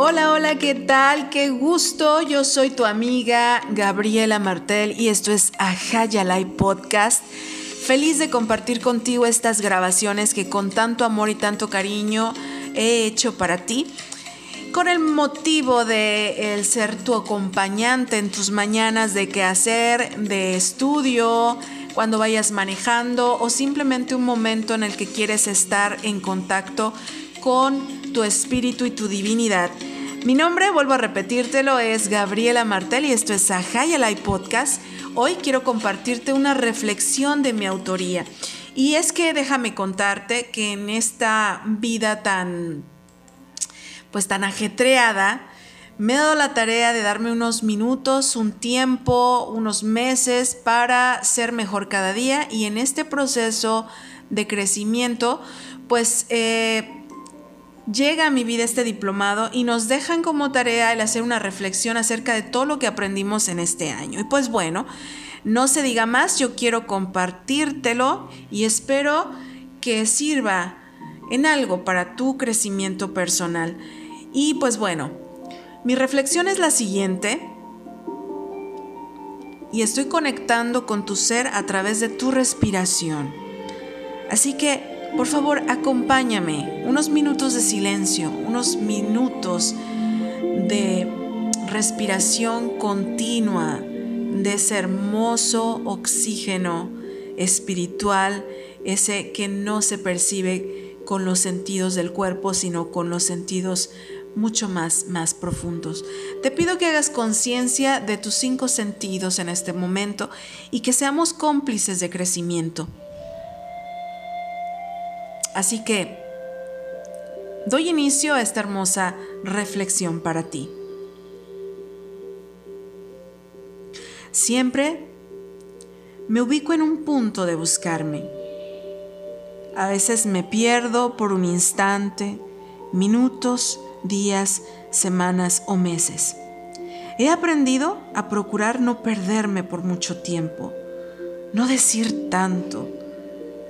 Hola, hola, ¿qué tal? Qué gusto. Yo soy tu amiga Gabriela Martel y esto es Ajayalay Podcast. Feliz de compartir contigo estas grabaciones que con tanto amor y tanto cariño he hecho para ti. Con el motivo de el ser tu acompañante en tus mañanas de quehacer, de estudio, cuando vayas manejando o simplemente un momento en el que quieres estar en contacto con tu espíritu y tu divinidad. Mi nombre, vuelvo a repetírtelo, es Gabriela Martel y esto es Ajayalay Podcast. Hoy quiero compartirte una reflexión de mi autoría. Y es que déjame contarte que en esta vida tan, pues tan ajetreada, me he dado la tarea de darme unos minutos, un tiempo, unos meses para ser mejor cada día y en este proceso de crecimiento, pues eh, llega a mi vida este diplomado y nos dejan como tarea el hacer una reflexión acerca de todo lo que aprendimos en este año. Y pues bueno, no se diga más, yo quiero compartírtelo y espero que sirva en algo para tu crecimiento personal. Y pues bueno, mi reflexión es la siguiente. Y estoy conectando con tu ser a través de tu respiración. Así que por favor, acompáñame. Unos minutos de silencio, unos minutos de respiración continua de ese hermoso oxígeno espiritual, ese que no se percibe con los sentidos del cuerpo, sino con los sentidos mucho más, más profundos. Te pido que hagas conciencia de tus cinco sentidos en este momento y que seamos cómplices de crecimiento. Así que doy inicio a esta hermosa reflexión para ti. Siempre me ubico en un punto de buscarme. A veces me pierdo por un instante, minutos, días, semanas o meses. He aprendido a procurar no perderme por mucho tiempo, no decir tanto.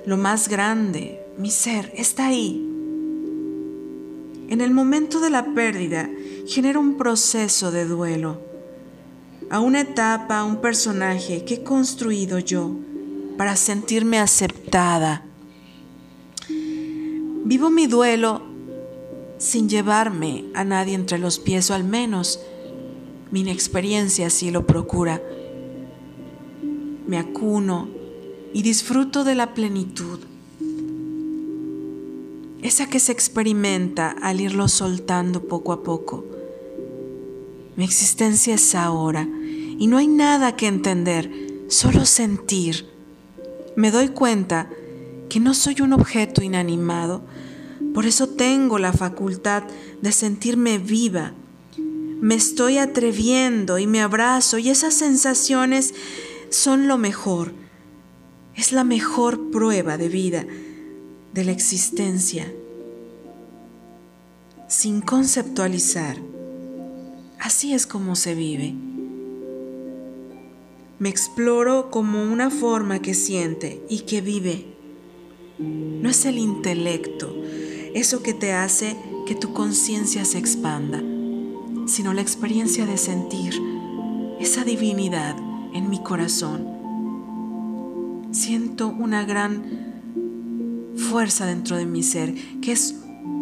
Lo más grande, mi ser está ahí. En el momento de la pérdida genera un proceso de duelo, a una etapa, a un personaje que he construido yo para sentirme aceptada. Vivo mi duelo sin llevarme a nadie entre los pies, o al menos mi inexperiencia así lo procura. Me acuno y disfruto de la plenitud esa que se experimenta al irlo soltando poco a poco. Mi existencia es ahora y no hay nada que entender, solo sentir. Me doy cuenta que no soy un objeto inanimado, por eso tengo la facultad de sentirme viva. Me estoy atreviendo y me abrazo y esas sensaciones son lo mejor. Es la mejor prueba de vida de la existencia sin conceptualizar. Así es como se vive. Me exploro como una forma que siente y que vive. No es el intelecto, eso que te hace que tu conciencia se expanda, sino la experiencia de sentir esa divinidad en mi corazón. Siento una gran fuerza dentro de mi ser, que es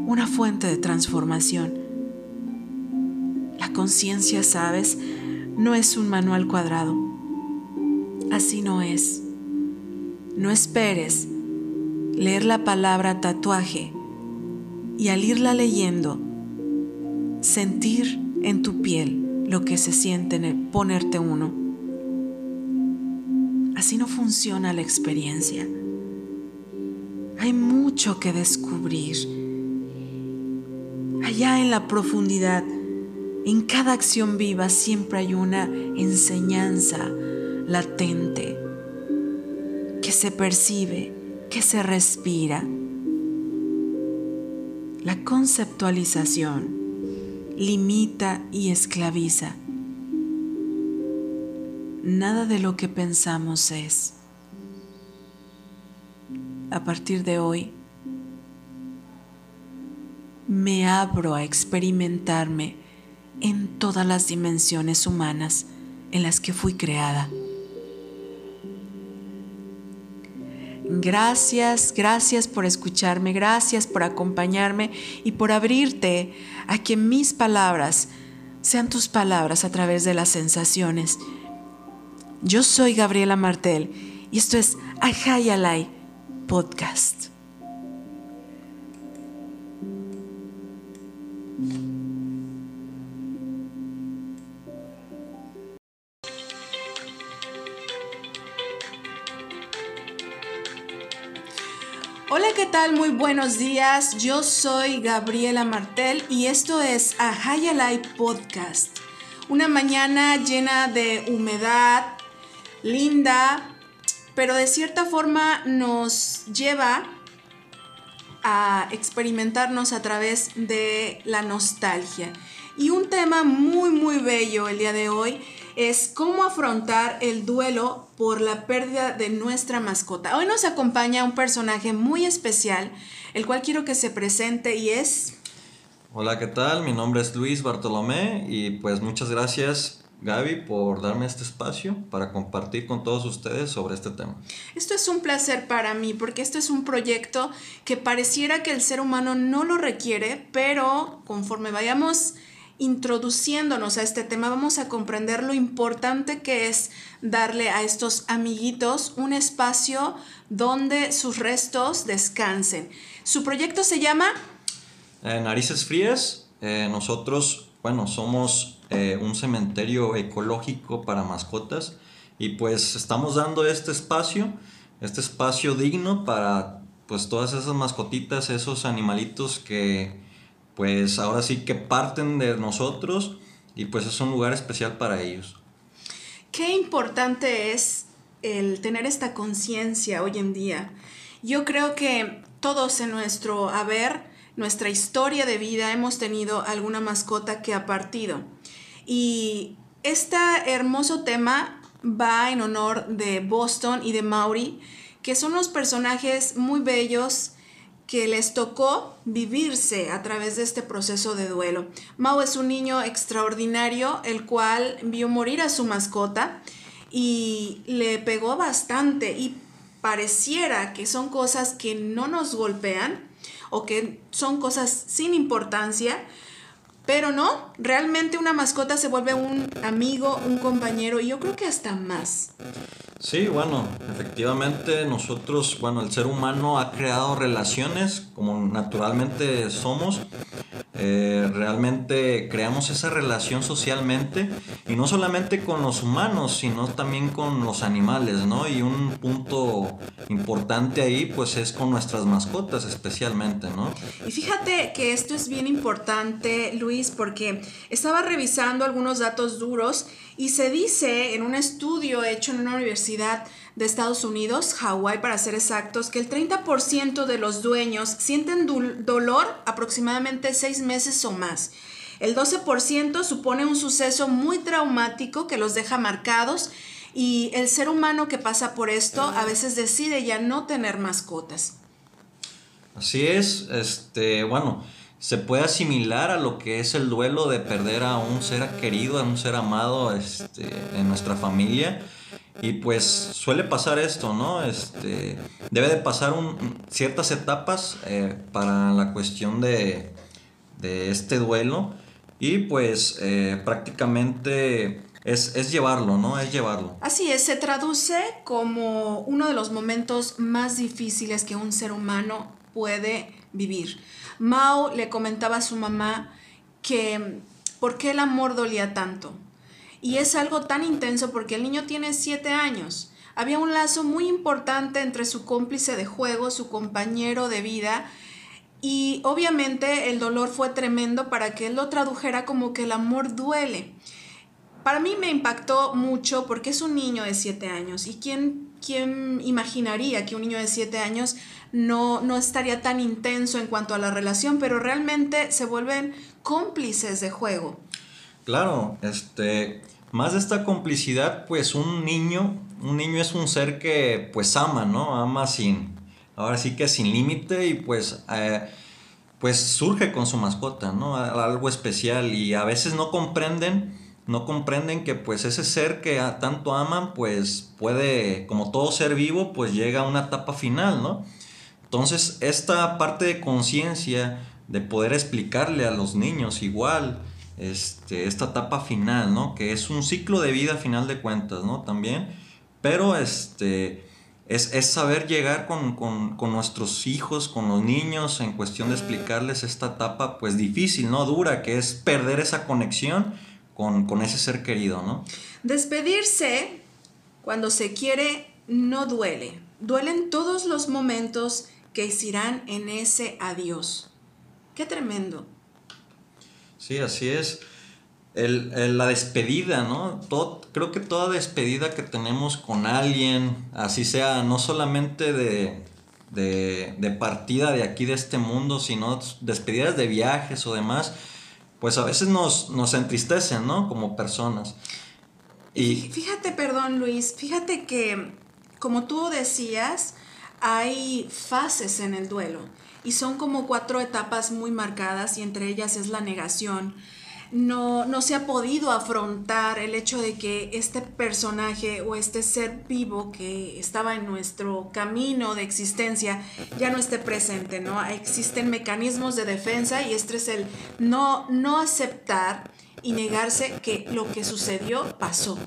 una fuente de transformación. La conciencia, sabes, no es un manual cuadrado. Así no es. No esperes leer la palabra tatuaje y al irla leyendo, sentir en tu piel lo que se siente en el ponerte uno. Así no funciona la experiencia. Hay mucho que descubrir. Allá en la profundidad, en cada acción viva siempre hay una enseñanza latente que se percibe, que se respira. La conceptualización limita y esclaviza. Nada de lo que pensamos es a partir de hoy, me abro a experimentarme en todas las dimensiones humanas en las que fui creada. Gracias, gracias por escucharme, gracias por acompañarme y por abrirte a que mis palabras sean tus palabras a través de las sensaciones. Yo soy Gabriela Martel y esto es Ajayalai Podcast. Hola, ¿qué tal? Muy buenos días. Yo soy Gabriela Martel y esto es A Light Podcast. Una mañana llena de humedad, linda, pero de cierta forma nos lleva a experimentarnos a través de la nostalgia. Y un tema muy, muy bello el día de hoy es cómo afrontar el duelo por la pérdida de nuestra mascota. Hoy nos acompaña un personaje muy especial, el cual quiero que se presente y es... Hola, ¿qué tal? Mi nombre es Luis Bartolomé y pues muchas gracias Gaby por darme este espacio para compartir con todos ustedes sobre este tema. Esto es un placer para mí porque esto es un proyecto que pareciera que el ser humano no lo requiere, pero conforme vayamos introduciéndonos a este tema, vamos a comprender lo importante que es darle a estos amiguitos un espacio donde sus restos descansen. Su proyecto se llama... Eh, Narices Frías. Eh, nosotros, bueno, somos eh, un cementerio ecológico para mascotas y pues estamos dando este espacio, este espacio digno para pues todas esas mascotitas, esos animalitos que pues ahora sí que parten de nosotros y pues es un lugar especial para ellos. Qué importante es el tener esta conciencia hoy en día. Yo creo que todos en nuestro haber, nuestra historia de vida, hemos tenido alguna mascota que ha partido. Y este hermoso tema va en honor de Boston y de Maury, que son unos personajes muy bellos que les tocó vivirse a través de este proceso de duelo. Mao es un niño extraordinario, el cual vio morir a su mascota y le pegó bastante y pareciera que son cosas que no nos golpean o que son cosas sin importancia, pero no, realmente una mascota se vuelve un amigo, un compañero y yo creo que hasta más. Sí, bueno, efectivamente nosotros, bueno, el ser humano ha creado relaciones como naturalmente somos. Eh, realmente creamos esa relación socialmente y no solamente con los humanos, sino también con los animales, ¿no? Y un punto importante ahí pues es con nuestras mascotas especialmente, ¿no? Y fíjate que esto es bien importante, Luis, porque estaba revisando algunos datos duros y se dice en un estudio hecho en una universidad de Estados Unidos, Hawái para ser exactos, que el 30% de los dueños sienten dolor aproximadamente seis meses o más. El 12% supone un suceso muy traumático que los deja marcados y el ser humano que pasa por esto a veces decide ya no tener mascotas. Así es, este, bueno, se puede asimilar a lo que es el duelo de perder a un ser querido, a un ser amado este, en nuestra familia. Y pues suele pasar esto, ¿no? Este, debe de pasar ciertas etapas eh, para la cuestión de, este duelo. Y pues eh, prácticamente es, es, llevarlo, ¿no? Es llevarlo. Así es, se traduce como uno de los momentos más difíciles que un ser humano puede vivir. Mao le comentaba a su mamá que por qué el amor dolía tanto. Y es algo tan intenso porque el niño tiene siete años. Había un lazo muy importante entre su cómplice de juego, su compañero de vida, y obviamente el dolor fue tremendo para que él lo tradujera como que el amor duele. Para mí me impactó mucho porque es un niño de siete años y quién, quién imaginaría que un niño de siete años no, no estaría tan intenso en cuanto a la relación, pero realmente se vuelven cómplices de juego. Claro, este, más de esta complicidad, pues un niño, un niño es un ser que pues ama, ¿no? Ama sin, ahora sí que sin límite y pues eh, pues surge con su mascota, ¿no? Algo especial y a veces no comprenden, no comprenden que pues ese ser que tanto aman, pues puede, como todo ser vivo, pues llega a una etapa final, ¿no? Entonces, esta parte de conciencia, de poder explicarle a los niños igual, este, esta etapa final, ¿no? Que es un ciclo de vida final de cuentas, ¿no? También, pero este es, saber llegar con, nuestros hijos, con los niños, en cuestión de explicarles esta etapa, pues difícil, ¿no? Dura, que es perder esa conexión con, ese ser querido, ¿no? Despedirse cuando se quiere no duele. Duelen todos los momentos que se irán en ese adiós. Qué tremendo. Sí, así es el, la despedida, ¿no? Todo, creo que toda despedida que tenemos con alguien, así sea, no solamente de, de, partida de aquí de este mundo, sino despedidas de viajes o demás, pues a veces nos, nos entristecen, ¿no? Como personas. Y fíjate, perdón Luis, fíjate que como tú decías, hay fases en el duelo y son como cuatro etapas muy marcadas y entre ellas es la negación, no, no se ha podido afrontar el hecho de que este personaje o este ser vivo que estaba en nuestro camino de existencia ya no esté presente, ¿no? Existen mecanismos de defensa y este es el no, no aceptar y negarse que lo que sucedió pasó.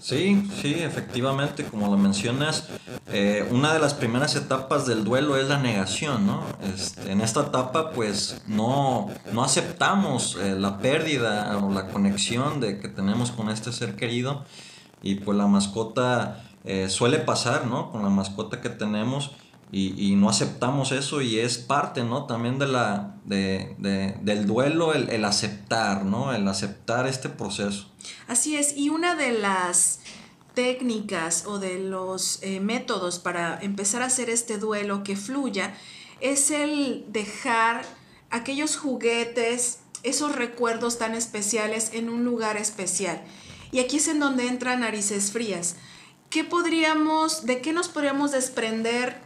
Sí, sí, efectivamente, como lo mencionas, eh, una de las primeras etapas del duelo es la negación, ¿no? Este, en esta etapa, pues, no, no aceptamos eh, la pérdida o la conexión de que tenemos con este ser querido y pues la mascota eh, suele pasar, ¿no? Con la mascota que tenemos y, no aceptamos eso y es parte, ¿no? También de la, de, del duelo, el, aceptar, ¿no? El aceptar este proceso. Así es, y una de las técnicas o de los eh, métodos para empezar a hacer este duelo que fluya es el dejar aquellos juguetes, esos recuerdos tan especiales en un lugar especial. Y aquí es en donde entran narices frías. ¿Qué podríamos, de qué nos podríamos desprender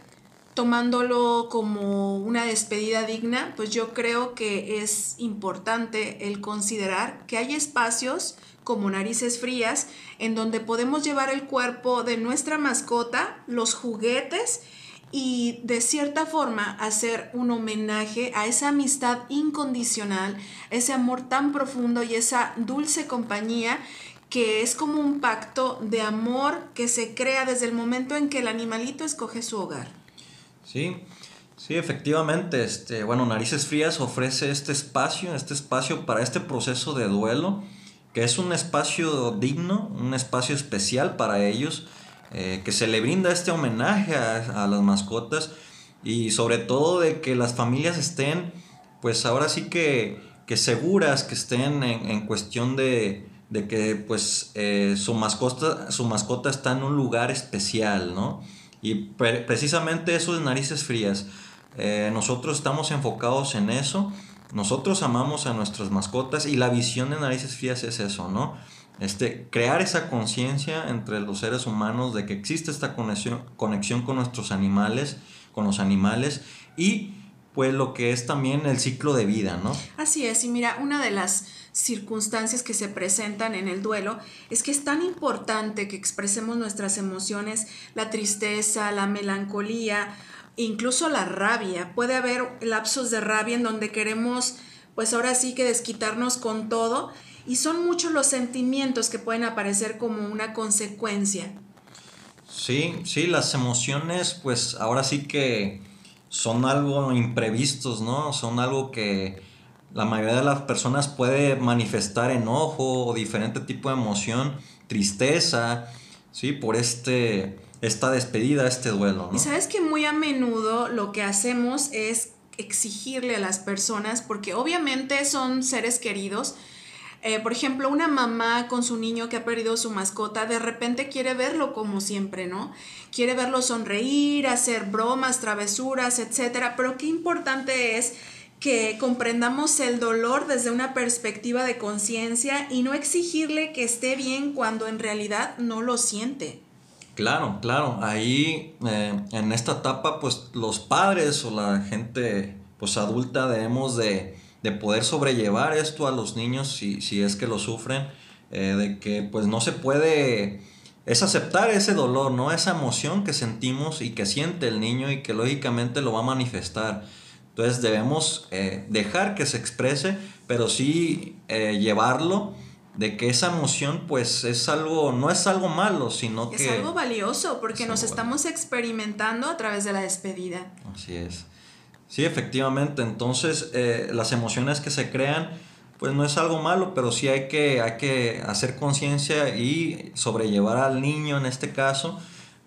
tomándolo como una despedida digna, pues yo creo que es importante el considerar que hay espacios como narices frías en donde podemos llevar el cuerpo de nuestra mascota, los juguetes y de cierta forma hacer un homenaje a esa amistad incondicional, ese amor tan profundo y esa dulce compañía que es como un pacto de amor que se crea desde el momento en que el animalito escoge su hogar. Sí, sí, efectivamente. Este, bueno, Narices Frías ofrece este espacio, este espacio para este proceso de duelo, que es un espacio digno, un espacio especial para ellos, eh, que se le brinda este homenaje a, las mascotas y sobre todo de que las familias estén, pues ahora sí que, que seguras, que estén en, cuestión de, de que pues eh, su, mascota, su mascota está en un lugar especial, ¿no? Y precisamente eso es narices frías. Eh, nosotros estamos enfocados en eso. Nosotros amamos a nuestras mascotas y la visión de narices frías es eso, ¿no? Este, crear esa conciencia entre los seres humanos de que existe esta conexión, conexión con nuestros animales, con los animales y pues lo que es también el ciclo de vida, ¿no? Así es, y mira, una de las circunstancias que se presentan en el duelo es que es tan importante que expresemos nuestras emociones, la tristeza, la melancolía, incluso la rabia. Puede haber lapsos de rabia en donde queremos, pues ahora sí que desquitarnos con todo y son muchos los sentimientos que pueden aparecer como una consecuencia. Sí, sí, las emociones, pues ahora sí que son algo imprevistos, ¿no? Son algo que la mayoría de las personas puede manifestar enojo o diferente tipo de emoción, tristeza, ¿sí? Por este, esta despedida, este duelo, Y sabes que muy a menudo lo que hacemos es exigirle a las personas, porque obviamente son seres queridos, eh, por ejemplo, una mamá con su niño que ha perdido su mascota, de repente quiere verlo como siempre, ¿no? Quiere verlo sonreír, hacer bromas, travesuras, etcétera. Pero qué importante es que comprendamos el dolor desde una perspectiva de conciencia y no exigirle que esté bien cuando en realidad no lo siente. Claro, claro. Ahí eh, en esta etapa, pues los padres o la gente pues adulta debemos de, poder sobrellevar esto a los niños si, si es que lo sufren, eh, de que pues no se puede, es aceptar ese dolor, ¿no? Esa emoción que sentimos y que siente el niño y que lógicamente lo va a manifestar. Entonces debemos eh, dejar que se exprese, pero sí eh, llevarlo de que esa emoción pues es algo, no es algo malo, sino que... Es algo valioso porque nos estamos experimentando a través de la despedida. Así es. Sí, efectivamente. Entonces, eh, las emociones que se crean, pues no es algo malo, pero sí hay que, hay que hacer conciencia y sobrellevar al niño en este caso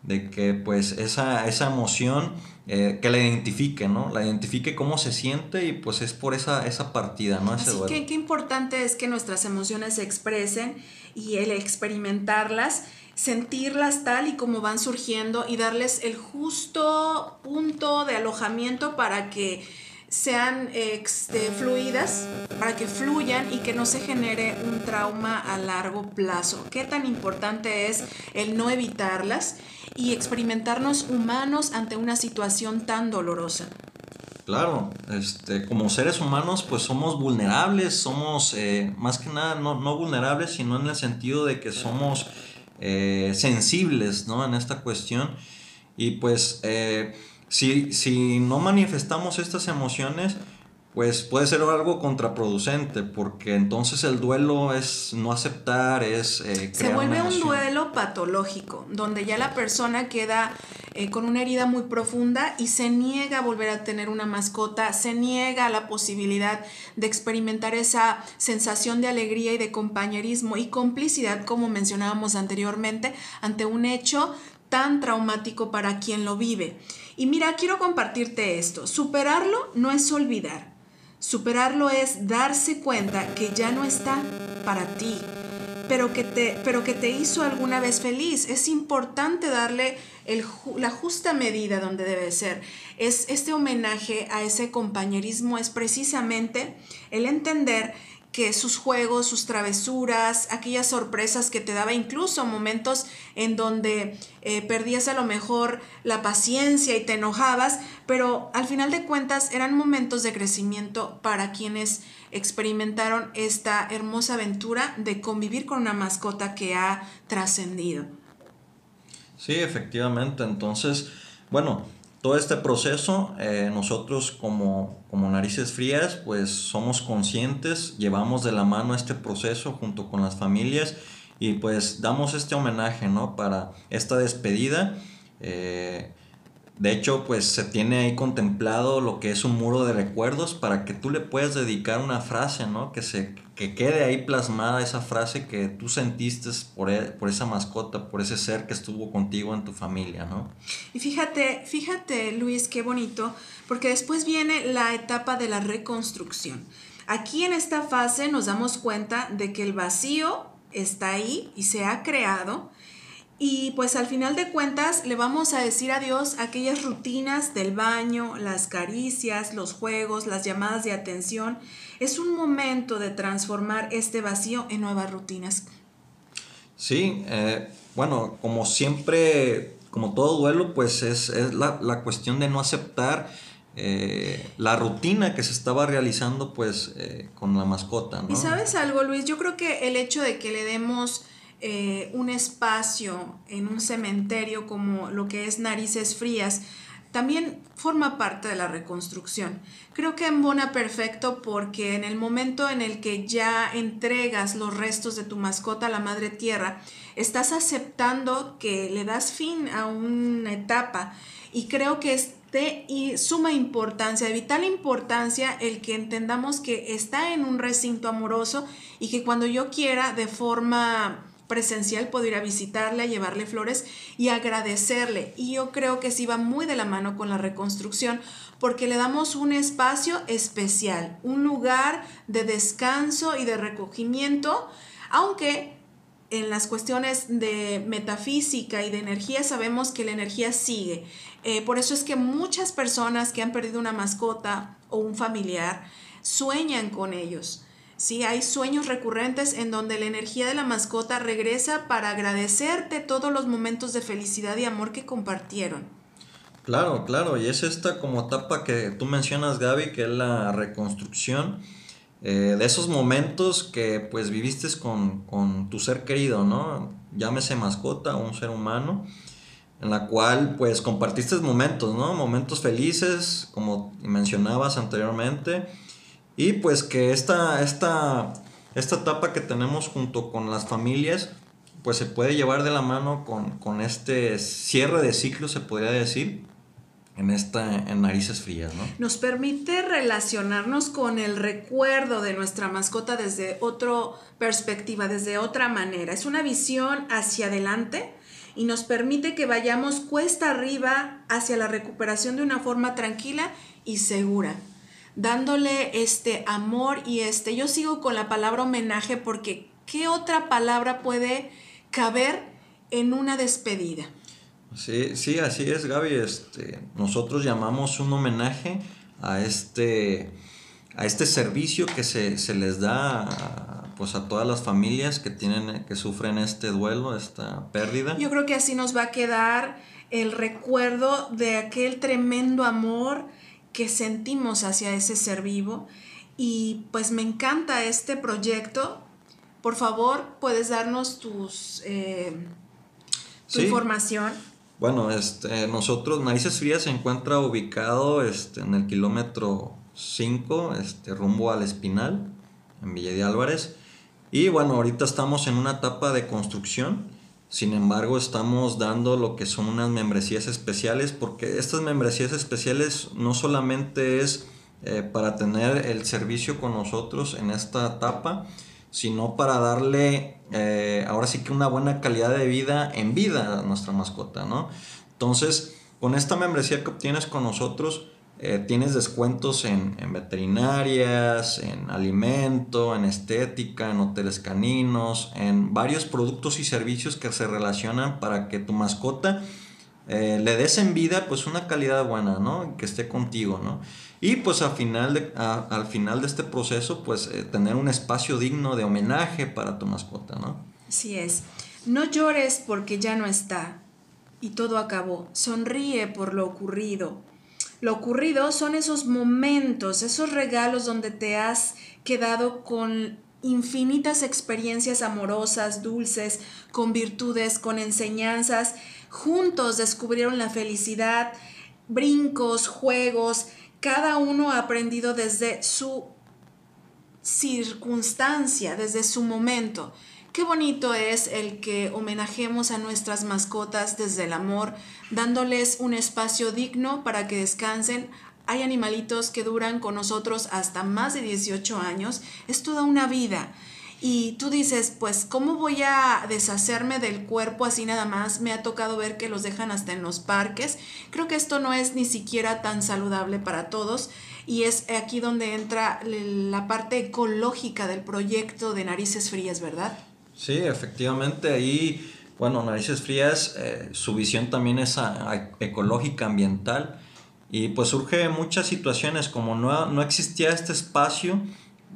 de que pues esa, esa emoción eh, que la identifique, ¿no? La identifique cómo se siente y pues es por esa, esa partida, ¿no? Ese Así que qué importante es que nuestras emociones se expresen y el experimentarlas, sentirlas tal y como van surgiendo y darles el justo punto de alojamiento para que sean este, fluidas, para que fluyan y que no se genere un trauma a largo plazo. Qué tan importante es el no evitarlas y experimentarnos humanos ante una situación tan dolorosa. Claro, este, como seres humanos pues somos vulnerables, somos eh, más que nada no, no, vulnerables, sino en el sentido de que somos eh, sensibles ¿no? en esta cuestión y pues... Eh, si, si no manifestamos estas emociones, pues puede ser algo contraproducente, porque entonces el duelo es no aceptar, es... Eh, se vuelve un duelo patológico, donde ya la persona queda eh, con una herida muy profunda y se niega a volver a tener una mascota, se niega a la posibilidad de experimentar esa sensación de alegría y de compañerismo y complicidad, como mencionábamos anteriormente, ante un hecho tan traumático para quien lo vive. Y mira, quiero compartirte esto. Superarlo no es olvidar. Superarlo es darse cuenta que ya no está para ti, pero que te, pero que te hizo alguna vez feliz. Es importante darle la justa medida donde debe ser. Es este homenaje a ese compañerismo es precisamente el entender que sus juegos, sus travesuras, aquellas sorpresas que te daba, incluso momentos en donde eh, perdías a lo mejor la paciencia y te enojabas, pero al final de cuentas eran momentos de crecimiento para quienes experimentaron esta hermosa aventura de convivir con una mascota que ha trascendido. Sí, efectivamente. Entonces, bueno, todo este proceso, eh, nosotros como, como narices frías, pues somos conscientes, llevamos de la mano este proceso junto con las familias y pues damos este homenaje, ¿no? Para esta despedida. Eh, de hecho, pues se tiene ahí contemplado lo que es un muro de recuerdos para que tú le puedas dedicar una frase, ¿no? Que, se, que quede ahí plasmada esa frase que tú sentiste por, e, por esa mascota, por ese ser que estuvo contigo en tu familia, ¿no? Y fíjate, fíjate Luis, qué bonito, porque después viene la etapa de la reconstrucción. Aquí en esta fase nos damos cuenta de que el vacío está ahí y se ha creado y pues al final de cuentas le vamos a decir adiós a aquellas rutinas del baño, las caricias, los juegos, las llamadas de atención. Es un momento de transformar este vacío en nuevas rutinas. Sí, eh, bueno, como siempre, como todo duelo, pues es, la, cuestión de no aceptar eh, la rutina que se estaba realizando pues eh, con la mascota. Y sabes algo, Luis, yo creo que el hecho de que le demos eh, un espacio en un cementerio como lo que es Narices Frías, también forma parte de la reconstrucción. Creo que embona perfecto porque en el momento en el que ya entregas los restos de tu mascota a la madre tierra, estás aceptando que le das fin a una etapa y creo que es de suma importancia, de vital importancia el que entendamos que está en un recinto amoroso y que cuando yo quiera de forma presencial puedo a visitarle, a llevarle flores y agradecerle. Y yo creo que sí va muy de la mano con la reconstrucción porque le damos un espacio especial, un lugar de descanso y de recogimiento, aunque en las cuestiones de metafísica y de energía sabemos que la energía sigue. Eh, por eso es que muchas personas que han perdido una mascota o un familiar sueñan con ellos Sí, hay sueños recurrentes en donde la energía de la mascota regresa para agradecerte todos los momentos de felicidad y amor que compartieron. Claro, claro, y es esta como etapa que tú mencionas, Gaby, que es la reconstrucción eh, de esos momentos que pues viviste con, con, tu ser querido, ¿no? Llámese mascota o un ser humano, en la cual pues compartiste momentos, ¿no? Momentos felices, como mencionabas anteriormente, y pues que esta, esta, esta etapa que tenemos junto con las familias, pues se puede llevar de la mano con, con este cierre de ciclo, se podría decir, en esta en narices frías, ¿no? Nos permite relacionarnos con el recuerdo de nuestra mascota desde otra perspectiva, desde otra manera. Es una visión hacia adelante y nos permite que vayamos cuesta arriba hacia la recuperación de una forma tranquila y segura, dándole este amor y este yo sigo con la palabra homenaje porque ¿qué otra palabra puede caber en una despedida? Sí, sí, así es, Gaby. Este, nosotros llamamos un homenaje a este, a este servicio que se, les da a, pues a todas las familias que tienen, que sufren este duelo, esta pérdida. Yo creo que así nos va a quedar el recuerdo de aquel tremendo amor que sentimos hacia ese ser vivo. Y pues me encanta este proyecto. Por favor, puedes darnos tus eh, tu información. Bueno, este, nosotros, Narices Frías se encuentra ubicado este, en el kilómetro 5, este, rumbo al Espinal, en Villa de Álvarez. Y bueno, ahorita estamos en una etapa de construcción. Sin embargo, estamos dando lo que son unas membresías especiales, porque estas membresías especiales no solamente es eh, para tener el servicio con nosotros en esta etapa, sino para darle eh, ahora sí que una buena calidad de vida en vida a nuestra mascota, ¿no? Entonces, con esta membresía que obtienes con nosotros, eh, tienes descuentos en, veterinarias, en alimento, en estética, en hoteles caninos, en varios productos y servicios que se relacionan para que tu mascota eh, le des en vida pues una calidad buena, ¿no? Que esté contigo, ¿no? Y pues al final de, al final de este proceso, pues eh, tener un espacio digno de homenaje para tu mascota, ¿no? Así es. No llores porque ya no está y todo acabó. Sonríe por lo ocurrido. Lo ocurrido son esos momentos, esos regalos donde te has quedado con infinitas experiencias amorosas, dulces, con virtudes, con enseñanzas. Juntos descubrieron la felicidad, brincos, juegos, cada uno ha aprendido desde su circunstancia, desde su momento. Qué bonito es el que homenajemos a nuestras mascotas desde el amor, dándoles un espacio digno para que descansen. Hay animalitos que duran con nosotros hasta más de 18 años. Es toda una vida. Y tú dices, pues, ¿cómo voy a deshacerme del cuerpo así nada más? Me ha tocado ver que los dejan hasta en los parques. Creo que esto no es ni siquiera tan saludable para todos. Y es aquí donde entra la parte ecológica del proyecto de Narices Frías, ¿verdad? Sí, efectivamente. Ahí, bueno, Narices Frías, eh, su visión también es ecológica, ambiental. Y pues surge muchas situaciones, como no, no existía este espacio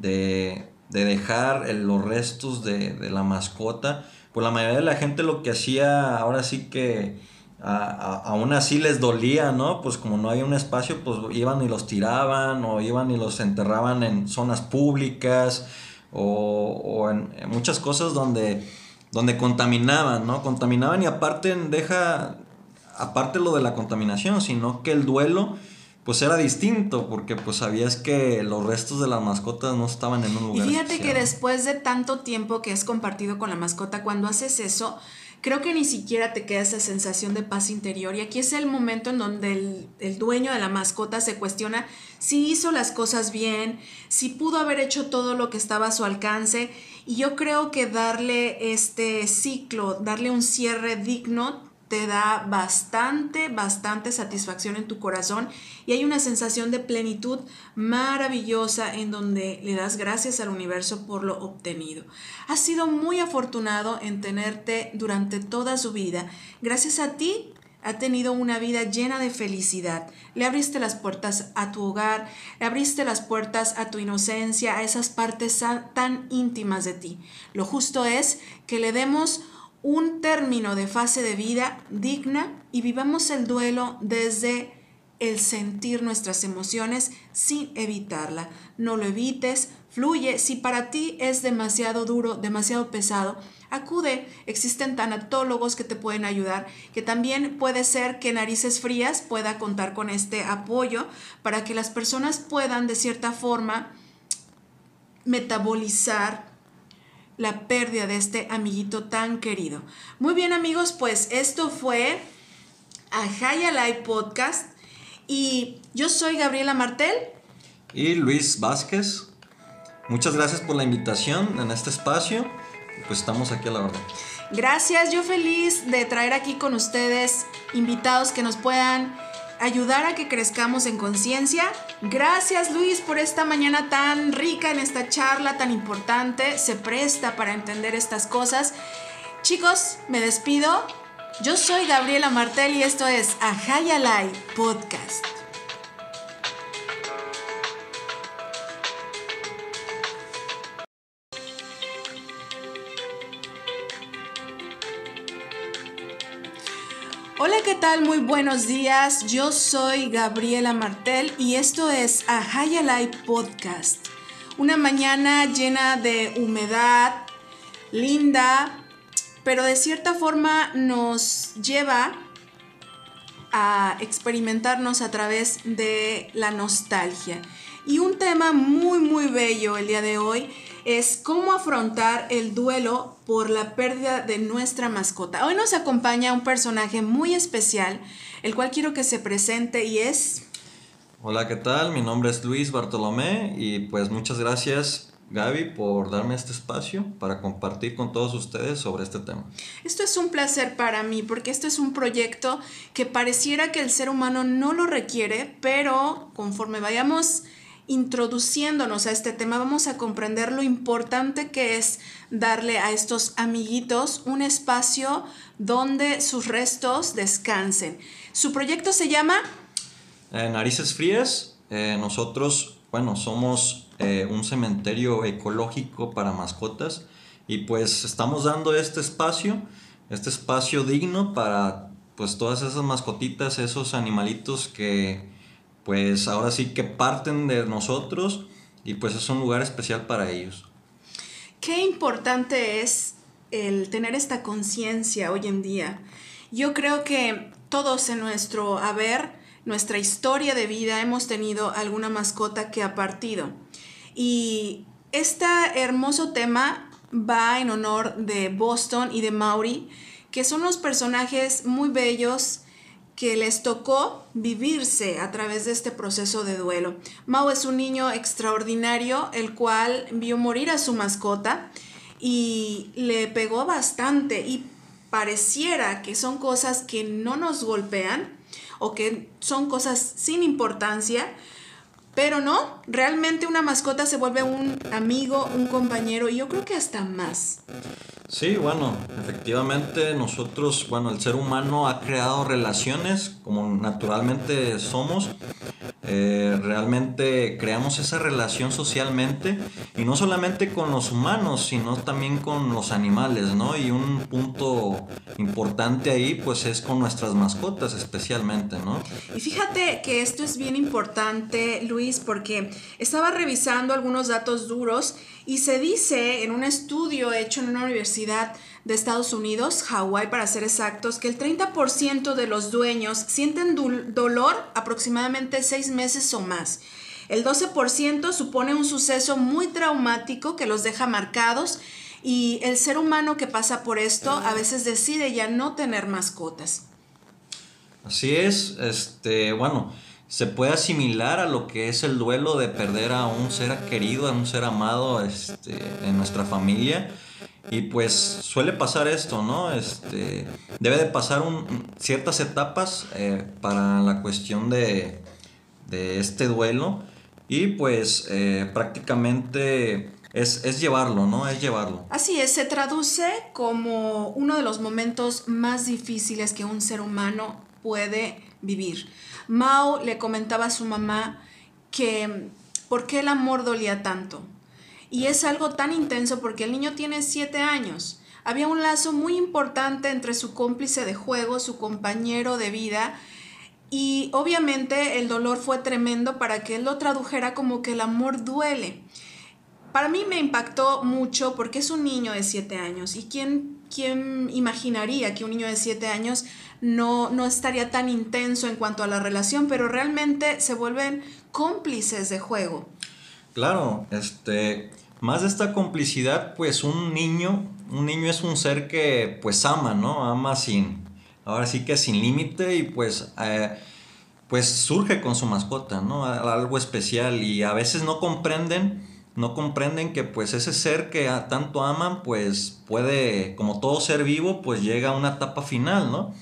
de de dejar los restos de, la mascota, pues la mayoría de la gente lo que hacía ahora sí que aún así les dolía, ¿no? Pues como no había un espacio, pues iban y los tiraban o iban y los enterraban en zonas públicas o, en, muchas cosas donde, donde contaminaban, ¿no? Contaminaban y aparte deja, aparte lo de la contaminación, sino que el duelo pues era distinto porque pues sabías que los restos de las mascotas no estaban en un lugar. Y fíjate que después de tanto tiempo que has compartido con la mascota, cuando haces eso, creo que ni siquiera te queda esa sensación de paz interior. Y aquí es el momento en donde el, dueño de la mascota se cuestiona si hizo las cosas bien, si pudo haber hecho todo lo que estaba a su alcance. Y yo creo que darle este ciclo, darle un cierre digno, te da bastante, bastante satisfacción en tu corazón y hay una sensación de plenitud maravillosa en donde le das gracias al universo por lo obtenido. Has sido muy afortunado en tenerte durante toda su vida. Gracias a ti ha tenido una vida llena de felicidad. Le abriste las puertas a tu hogar, le abriste las puertas a tu inocencia, a esas partes tan íntimas de ti. Lo justo es que le demos un término de fase de vida digna y vivamos el duelo desde el sentir nuestras emociones sin evitarla. No lo evites, fluye. Si para ti es demasiado duro, demasiado pesado, acude. Existen tanatólogos que te pueden ayudar, que también puede ser que Narices Frías pueda contar con este apoyo para que las personas puedan de cierta forma metabolizar la pérdida de este amiguito tan querido. Muy bien amigos, pues esto fue Ajaya Live Podcast y yo soy Gabriela Martel. Y Luis Vázquez. Muchas gracias por la invitación en este espacio. Pues estamos aquí a la orden. Gracias, yo feliz de traer aquí con ustedes invitados que nos puedan ayudar a que crezcamos en conciencia. Gracias Luis por esta mañana tan rica en esta charla tan importante. Se presta para entender estas cosas. Chicos, me despido. Yo soy Gabriela Martel y esto es Ajayalai Podcast. Hola, ¿qué tal? Muy buenos días. Yo soy Gabriela Martel y esto es Ajayalai Podcast. Una mañana llena de humedad, linda, pero de cierta forma nos lleva a experimentarnos a través de la nostalgia. Y un tema muy, muy bello el día de hoy es cómo afrontar el duelo por la pérdida de nuestra mascota. Hoy nos acompaña un personaje muy especial, el cual quiero que se presente y es... Hola, ¿qué tal? Mi nombre es Luis Bartolomé y pues muchas gracias Gaby por darme este espacio para compartir con todos ustedes sobre este tema. Esto es un placer para mí porque esto es un proyecto que pareciera que el ser humano no lo requiere, pero conforme vayamos introduciéndonos a este tema, vamos a comprender lo importante que es darle a estos amiguitos un espacio donde sus restos descansen. Su proyecto se llama... Eh, Narices Frías. Eh, nosotros, bueno, somos eh, un cementerio ecológico para mascotas y pues estamos dando este espacio, este espacio digno para pues todas esas mascotitas, esos animalitos que pues ahora sí que parten de nosotros y pues es un lugar especial para ellos. Qué importante es el tener esta conciencia hoy en día. Yo creo que todos en nuestro haber, nuestra historia de vida, hemos tenido alguna mascota que ha partido. Y este hermoso tema va en honor de Boston y de Maury, que son unos personajes muy bellos que les tocó vivirse a través de este proceso de duelo. Mao es un niño extraordinario, el cual vio morir a su mascota y le pegó bastante y pareciera que son cosas que no nos golpean o que son cosas sin importancia, pero no, realmente una mascota se vuelve un amigo, un compañero y yo creo que hasta más. Sí, bueno, efectivamente nosotros, bueno, el ser humano ha creado relaciones como naturalmente somos. Eh, realmente creamos esa relación socialmente y no solamente con los humanos, sino también con los animales, ¿no? Y un punto importante ahí pues es con nuestras mascotas especialmente, ¿no? Y fíjate que esto es bien importante, Luis, porque estaba revisando algunos datos duros y se dice en un estudio hecho en una universidad de Estados Unidos, Hawái para ser exactos, que el 30% de los dueños sienten dolor aproximadamente seis meses o más. El 12% supone un suceso muy traumático que los deja marcados y el ser humano que pasa por esto a veces decide ya no tener mascotas. Así es, este, bueno, se puede asimilar a lo que es el duelo de perder a un ser querido, a un ser amado este, en nuestra familia. Y pues suele pasar esto, ¿no? Este, debe de pasar un, ciertas etapas eh, para la cuestión de, este duelo. Y pues eh, prácticamente es, es, llevarlo, ¿no? Es llevarlo. Así es, se traduce como uno de los momentos más difíciles que un ser humano puede vivir. Mao le comentaba a su mamá que por qué el amor dolía tanto. Y es algo tan intenso porque el niño tiene siete años. Había un lazo muy importante entre su cómplice de juego, su compañero de vida, y obviamente el dolor fue tremendo para que él lo tradujera como que el amor duele. Para mí me impactó mucho porque es un niño de siete años y quién, quién imaginaría que un niño de siete años no, no estaría tan intenso en cuanto a la relación, pero realmente se vuelven cómplices de juego. Claro, este, más de esta complicidad, pues un niño, un niño es un ser que pues ama, ¿no? Ama sin, ahora sí que sin límite y pues, eh, pues surge con su mascota, ¿no? Algo especial y a veces no comprenden, no comprenden que pues ese ser que tanto aman, pues puede, como todo ser vivo, pues llega a una etapa final, ¿no?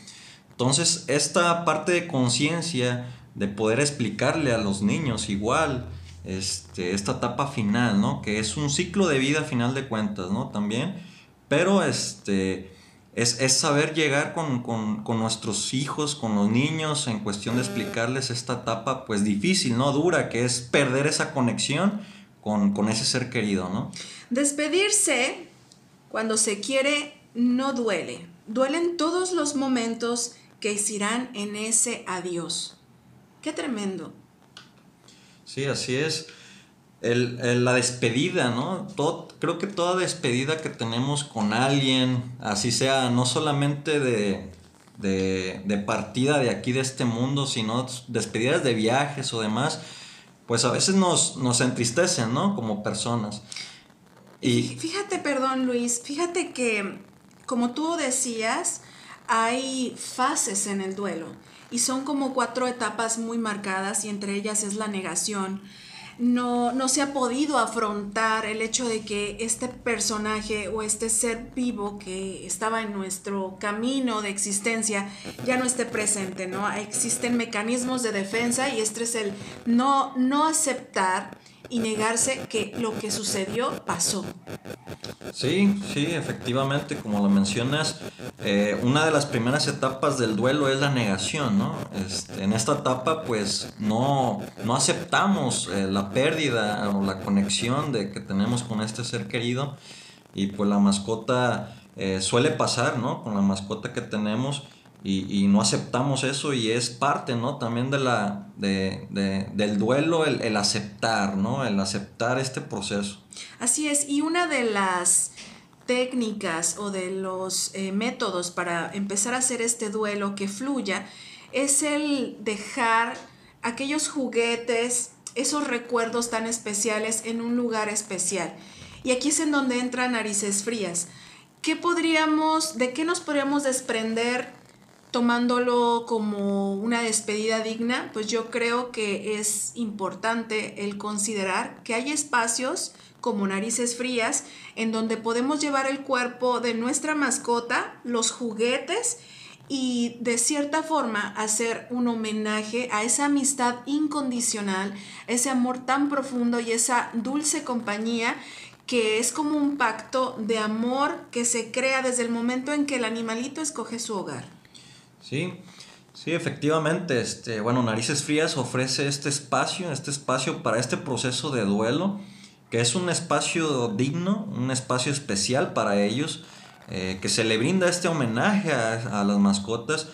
Entonces, esta parte de conciencia, de poder explicarle a los niños igual, este, esta etapa final, ¿no? Que es un ciclo de vida final de cuentas, ¿no? También. Pero este, es, saber llegar con, nuestros hijos, con los niños, en cuestión de explicarles esta etapa, pues difícil, ¿no? Dura, que es perder esa conexión con, con ese ser querido, ¿no? Despedirse cuando se quiere no duele. Duelen todos los momentos que irán en ese adiós. Qué tremendo. Sí, así es. El, la despedida, ¿no? Todo, creo que toda despedida que tenemos con alguien, así sea, no solamente de, de, partida de aquí de este mundo, sino despedidas de viajes o demás, pues a veces nos, nos entristecen, ¿no? Como personas. Y fíjate, perdón Luis, fíjate que como tú decías, hay fases en el duelo y son como cuatro etapas muy marcadas y entre ellas es la negación. No, no se ha podido afrontar el hecho de que este personaje o este ser vivo que estaba en nuestro camino de existencia ya no esté presente, ¿no? Existen mecanismos de defensa y este es el no, no aceptar y negarse que lo que sucedió pasó. Sí, sí, efectivamente, como lo mencionas, eh, una de las primeras etapas del duelo es la negación, ¿no? Este, en esta etapa, pues, no, no aceptamos eh, la pérdida o la conexión de que tenemos con este ser querido y pues la mascota eh, suele pasar, ¿no? Con la mascota que tenemos y, no aceptamos eso y es parte, ¿no? También de la, de, del duelo, el, aceptar, ¿no? El aceptar este proceso. Así es, y una de las técnicas o de los eh, métodos para empezar a hacer este duelo que fluya es el dejar aquellos juguetes, esos recuerdos tan especiales en un lugar especial. Y aquí es en donde entran narices frías. ¿Qué podríamos, de qué nos podríamos desprender tomándolo como una despedida digna, pues yo creo que es importante el considerar que hay espacios como narices frías en donde podemos llevar el cuerpo de nuestra mascota, los juguetes y de cierta forma hacer un homenaje a esa amistad incondicional, ese amor tan profundo y esa dulce compañía que es como un pacto de amor que se crea desde el momento en que el animalito escoge su hogar. Sí, sí, efectivamente. Este, bueno, Narices Frías ofrece este espacio, este espacio para este proceso de duelo, que es un espacio digno, un espacio especial para ellos, eh, que se le brinda este homenaje a, las mascotas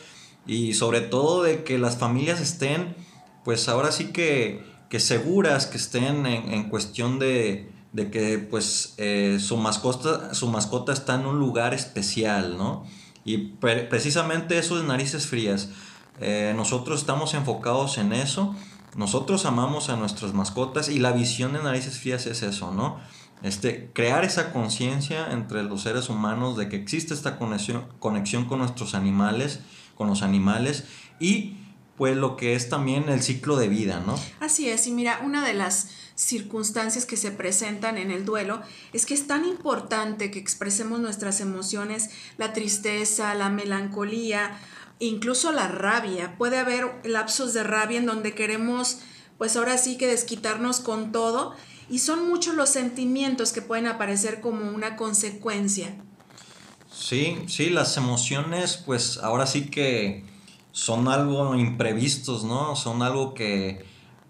y sobre todo de que las familias estén, pues ahora sí que, que seguras, que estén en, cuestión de, de que pues eh, su, mascota, su mascota está en un lugar especial, ¿no? Y precisamente eso es narices frías. Eh, nosotros estamos enfocados en eso. Nosotros amamos a nuestras mascotas y la visión de narices frías es eso, ¿no? Este, crear esa conciencia entre los seres humanos de que existe esta conexión, conexión con nuestros animales, con los animales y pues lo que es también el ciclo de vida, ¿no? Así es, y mira, una de las circunstancias que se presentan en el duelo, es que es tan importante que expresemos nuestras emociones, la tristeza, la melancolía, incluso la rabia. Puede haber lapsos de rabia en donde queremos, pues ahora sí que desquitarnos con todo, y son muchos los sentimientos que pueden aparecer como una consecuencia. Sí, sí, las emociones, pues ahora sí que son algo imprevistos, ¿no? Son algo que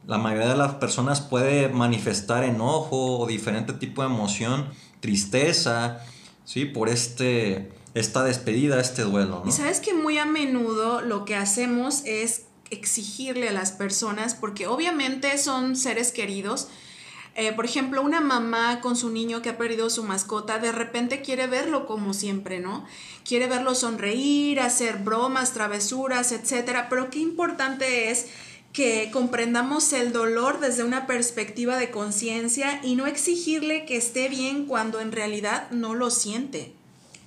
la mayoría de las personas puede manifestar enojo o diferente tipo de emoción, tristeza, ¿sí? Por este, esta despedida, este duelo. Y sabes que muy a menudo lo que hacemos es exigirle a las personas, porque obviamente son seres queridos, eh, por ejemplo, una mamá con su niño que ha perdido su mascota, de repente quiere verlo como siempre, ¿no? Quiere verlo sonreír, hacer bromas, travesuras, etcétera. Pero qué importante es que comprendamos el dolor desde una perspectiva de conciencia y no exigirle que esté bien cuando en realidad no lo siente.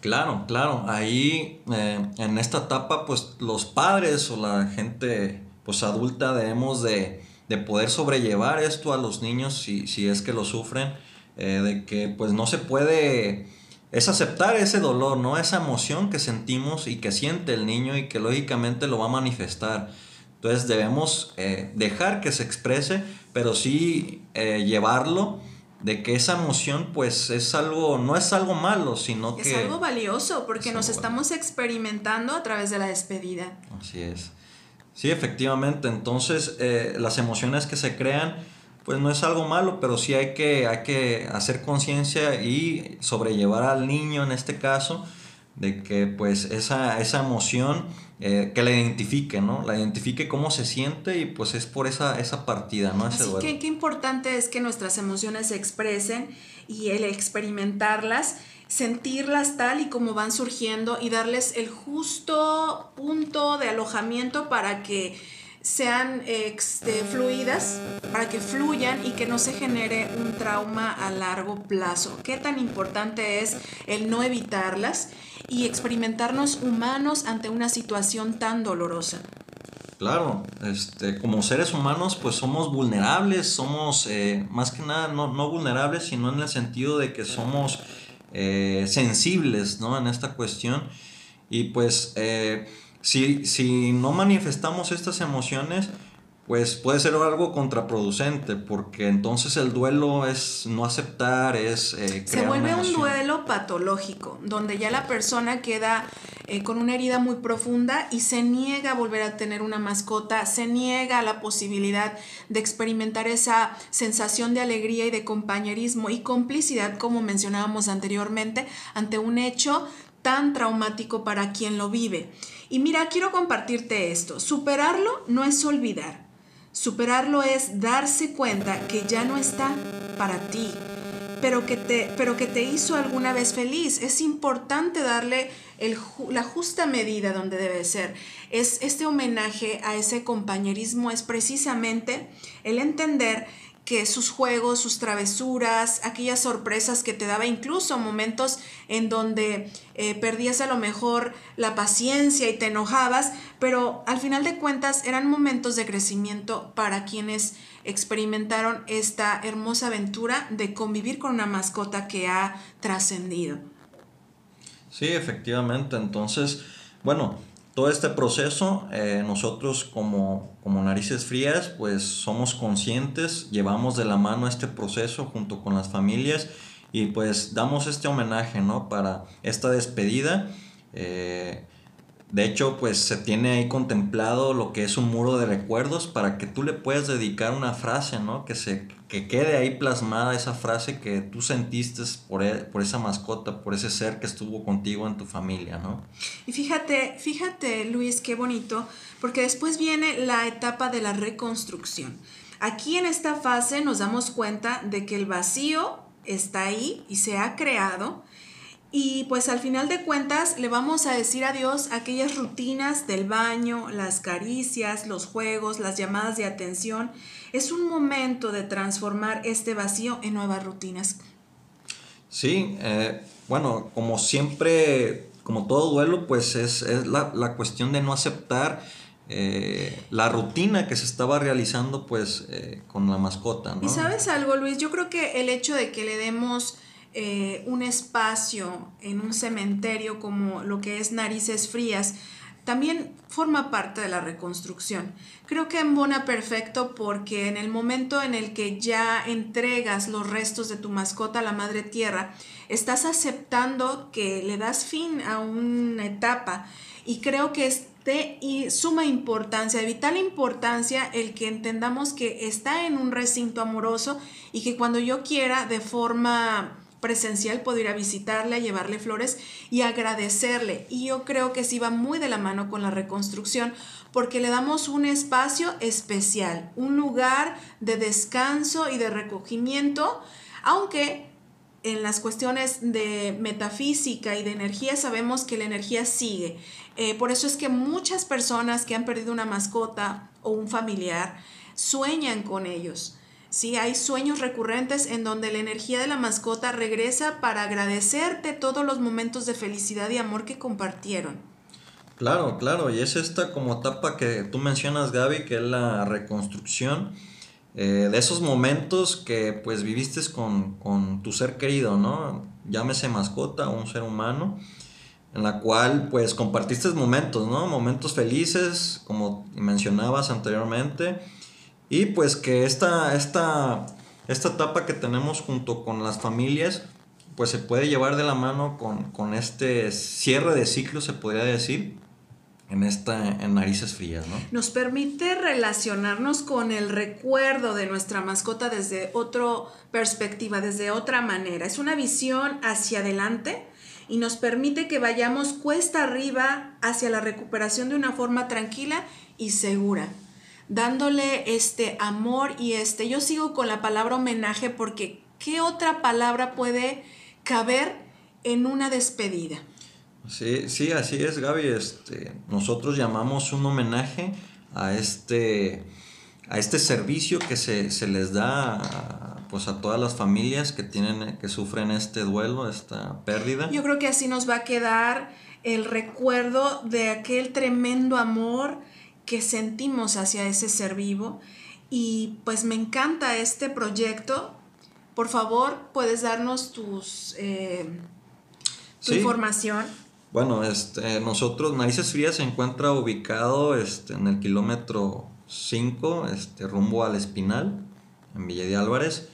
Claro, claro. Ahí eh, en esta etapa, pues los padres o la gente pues adulta debemos de de poder sobrellevar esto a los niños si, si es que lo sufren, eh, de que pues no se puede, es aceptar ese dolor, ¿no? Esa emoción que sentimos y que siente el niño y que lógicamente lo va a manifestar. Entonces debemos eh, dejar que se exprese, pero sí eh, llevarlo de que esa emoción pues es algo, no es algo malo, sino que... Es algo valioso porque nos estamos experimentando a través de la despedida. Así es. Sí, efectivamente. Entonces, eh, las emociones que se crean, pues no es algo malo, pero sí hay que, hay que hacer conciencia y sobrellevar al niño en este caso, de que pues esa, esa emoción, eh, que la identifique, ¿no? La identifique cómo se siente y pues es por esa, esa partida, ¿no? Ese Así que qué importante es que nuestras emociones se expresen y el experimentarlas sentirlas tal y como van surgiendo y darles el justo punto de alojamiento para que sean este, fluidas, para que fluyan y que no se genere un trauma a largo plazo. Qué tan importante es el no evitarlas y experimentarnos humanos ante una situación tan dolorosa. Claro, este, como seres humanos pues somos vulnerables, somos eh, más que nada no, no vulnerables, sino en el sentido de que somos eh, sensibles ¿no? en esta cuestión. Y pues eh, si, si no manifestamos estas emociones, pues puede ser algo contraproducente, porque entonces el duelo es no aceptar, es... Eh, Se vuelve un duelo patológico, donde ya la persona queda eh, con una herida muy profunda y se niega a volver a tener una mascota, se niega a la posibilidad de experimentar esa sensación de alegría y de compañerismo y complicidad, como mencionábamos anteriormente, ante un hecho tan traumático para quien lo vive. Y mira, quiero compartirte esto. Superarlo no es olvidar Superarlo es darse cuenta que ya no está para ti, pero que te, pero que te hizo alguna vez feliz. Es importante darle la justa medida donde debe ser. Es este homenaje a ese compañerismo es precisamente el entender que sus juegos, sus travesuras, aquellas sorpresas que te daba, incluso momentos en donde eh, perdías a lo mejor la paciencia y te enojabas, pero al final de cuentas eran momentos de crecimiento para quienes experimentaron esta hermosa aventura de convivir con una mascota que ha trascendido. Sí, efectivamente. Entonces, bueno, todo este proceso, eh, nosotros como, como narices frías, pues somos conscientes, llevamos de la mano este proceso junto con las familias y pues damos este homenaje, ¿no? Para esta despedida. Eh, de hecho, pues se tiene ahí contemplado lo que es un muro de recuerdos para que tú le puedas dedicar una frase, ¿no? Que, se, que quede ahí plasmada esa frase que tú sentiste por, e, por esa mascota, por ese ser que estuvo contigo en tu familia, ¿no? Y fíjate, fíjate Luis, qué bonito, porque después viene la etapa de la reconstrucción. Aquí en esta fase nos damos cuenta de que el vacío está ahí y se ha creado y pues al final de cuentas le vamos a decir adiós a aquellas rutinas del baño, las caricias, los juegos, las llamadas de atención. Es un momento de transformar este vacío en nuevas rutinas. Sí, eh, bueno, como siempre, como todo duelo, pues es, la, cuestión de no aceptar eh, la rutina que se estaba realizando pues eh, con la mascota. ¿no? Y sabes algo, Luis, yo creo que el hecho de que le demos eh, un espacio en un cementerio como lo que es Narices Frías, también forma parte de la reconstrucción. Creo que embona perfecto porque en el momento en el que ya entregas los restos de tu mascota a la madre tierra, estás aceptando que le das fin a una etapa y creo que es de suma importancia, de vital importancia el que entendamos que está en un recinto amoroso y que cuando yo quiera de forma presencial, puedo ir a visitarle, a llevarle flores y agradecerle. Y yo creo que sí va muy de la mano con la reconstrucción porque le damos un espacio especial, un lugar de descanso y de recogimiento, aunque en las cuestiones de metafísica y de energía sabemos que la energía sigue. Eh, por eso es que muchas personas que han perdido una mascota o un familiar sueñan con ellos. Sí, hay sueños recurrentes en donde la energía de la mascota regresa para agradecerte todos los momentos de felicidad y amor que compartieron. Claro, claro, y es esta como etapa que tú mencionas, Gaby, que es la reconstrucción eh, de esos momentos que pues viviste con, con, tu ser querido, ¿no? Llámese mascota o un ser humano, en la cual pues compartiste momentos, ¿no? Momentos felices, como mencionabas anteriormente y pues que esta, esta, esta etapa que tenemos junto con las familias, pues se puede llevar de la mano con, este cierre de ciclo, se podría decir, en esta en narices frías, ¿no? Nos permite relacionarnos con el recuerdo de nuestra mascota desde otra perspectiva, desde otra manera. Es una visión hacia adelante y nos permite que vayamos cuesta arriba hacia la recuperación de una forma tranquila y segura dándole este amor y este, yo sigo con la palabra homenaje porque ¿qué otra palabra puede caber en una despedida? Sí, sí, así es, Gaby. Este, nosotros llamamos un homenaje a este, a este servicio que se, se les da a, pues a todas las familias que tienen, que sufren este duelo, esta pérdida. Yo creo que así nos va a quedar el recuerdo de aquel tremendo amor que sentimos hacia ese ser vivo. Y pues me encanta este proyecto. Por favor, puedes darnos tus, eh, tu información. Bueno, este, nosotros, Narices Frías se encuentra ubicado este, en el kilómetro 5, este, rumbo al Espinal, en Villa de Álvarez.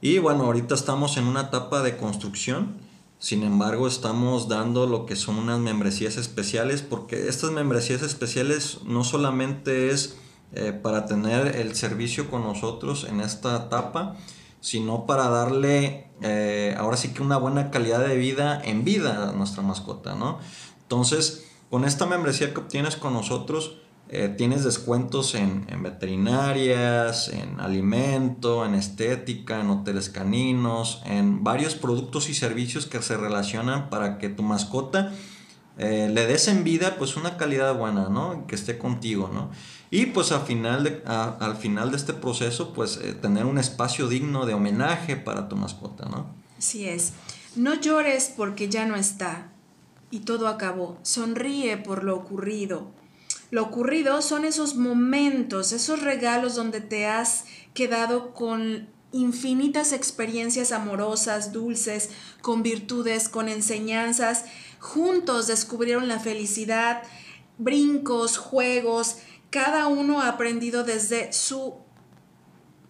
Y bueno, ahorita estamos en una etapa de construcción sin embargo, estamos dando lo que son unas membresías especiales porque estas membresías especiales no solamente es eh, para tener el servicio con nosotros en esta etapa, sino para darle eh, ahora sí que una buena calidad de vida en vida a nuestra mascota, ¿no? Entonces, con esta membresía que obtienes con nosotros, eh, tienes descuentos en, veterinarias, en alimento, en estética, en hoteles caninos, en varios productos y servicios que se relacionan para que tu mascota eh, le des en vida pues una calidad buena, ¿no? Que esté contigo, ¿no? Y pues al final de, al final de este proceso pues eh, tener un espacio digno de homenaje para tu mascota, ¿no? Así es. No llores porque ya no está y todo acabó. Sonríe por lo ocurrido lo ocurrido son esos momentos, esos regalos donde te has quedado con infinitas experiencias amorosas, dulces, con virtudes, con enseñanzas. Juntos descubrieron la felicidad, brincos, juegos. Cada uno ha aprendido desde su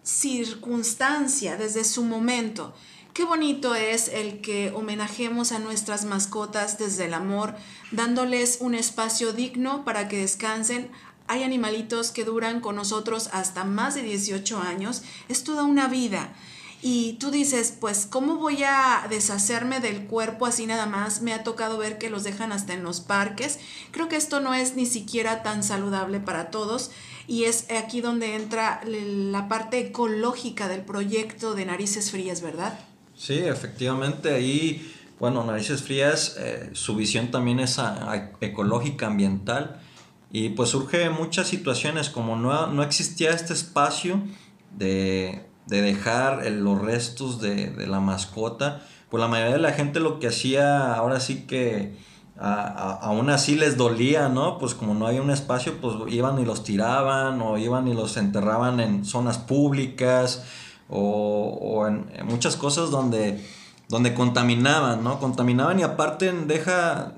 circunstancia, desde su momento. Qué bonito es el que homenajemos a nuestras mascotas desde el amor, dándoles un espacio digno para que descansen. Hay animalitos que duran con nosotros hasta más de 18 años. Es toda una vida. Y tú dices, pues, ¿cómo voy a deshacerme del cuerpo así nada más? Me ha tocado ver que los dejan hasta en los parques. Creo que esto no es ni siquiera tan saludable para todos. Y es aquí donde entra la parte ecológica del proyecto de Narices Frías, ¿verdad? Sí, efectivamente, ahí, bueno, Narices Frías, eh, su visión también es ecológica, ambiental, y pues surge muchas situaciones, como no, no existía este espacio de, dejar los restos de, la mascota, pues la mayoría de la gente lo que hacía, ahora sí que aún así les dolía, ¿no? Pues como no había un espacio, pues iban y los tiraban o iban y los enterraban en zonas públicas o, en, muchas cosas donde, donde contaminaban, ¿no? Contaminaban y aparte deja,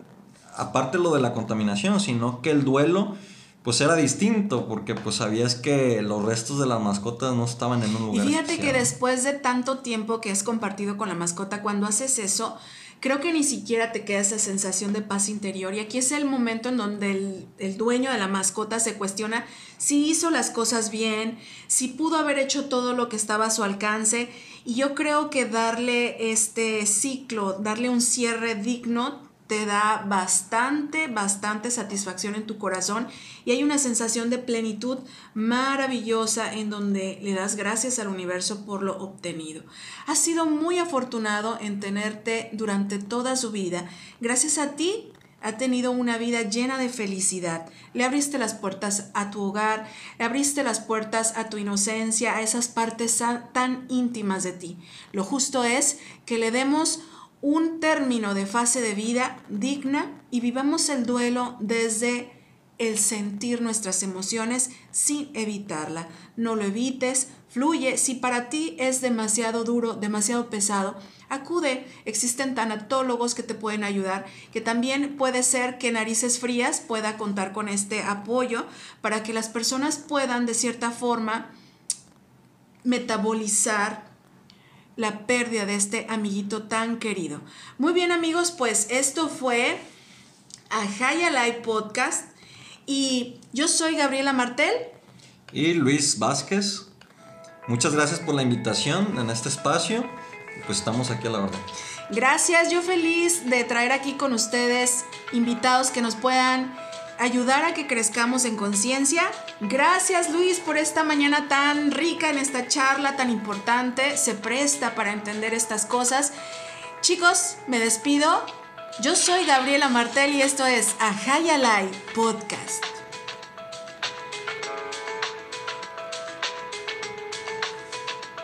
aparte lo de la contaminación, sino que el duelo pues era distinto porque pues sabías que los restos de las mascotas no estaban en un lugar. Y fíjate que después de tanto tiempo que has compartido con la mascota, cuando haces eso, creo que ni siquiera te queda esa sensación de paz interior. Y aquí es el momento en donde el, dueño de la mascota se cuestiona si hizo las cosas bien, si pudo haber hecho todo lo que estaba a su alcance. Y yo creo que darle este ciclo, darle un cierre digno, te da bastante, bastante satisfacción en tu corazón y hay una sensación de plenitud maravillosa en donde le das gracias al universo por lo obtenido. Has sido muy afortunado en tenerte durante toda su vida. Gracias a ti ha tenido una vida llena de felicidad. Le abriste las puertas a tu hogar, le abriste las puertas a tu inocencia, a esas partes tan íntimas de ti. Lo justo es que le demos un término de fase de vida digna y vivamos el duelo desde el sentir nuestras emociones sin evitarla. No lo evites, fluye. Si para ti es demasiado duro, demasiado pesado, acude. Existen tanatólogos que te pueden ayudar, que también puede ser que Narices Frías pueda contar con este apoyo para que las personas puedan de cierta forma metabolizar la pérdida de este amiguito tan querido. Muy bien amigos, pues esto fue Ajaya Live Podcast y yo soy Gabriela Martel. Y Luis Vázquez. Muchas gracias por la invitación en este espacio. Pues estamos aquí a la orden. Gracias, yo feliz de traer aquí con ustedes invitados que nos puedan ayudar a que crezcamos en conciencia. Gracias Luis por esta mañana tan rica en esta charla tan importante. Se presta para entender estas cosas. Chicos, me despido. Yo soy Gabriela Martel y esto es Ajayalai Podcast.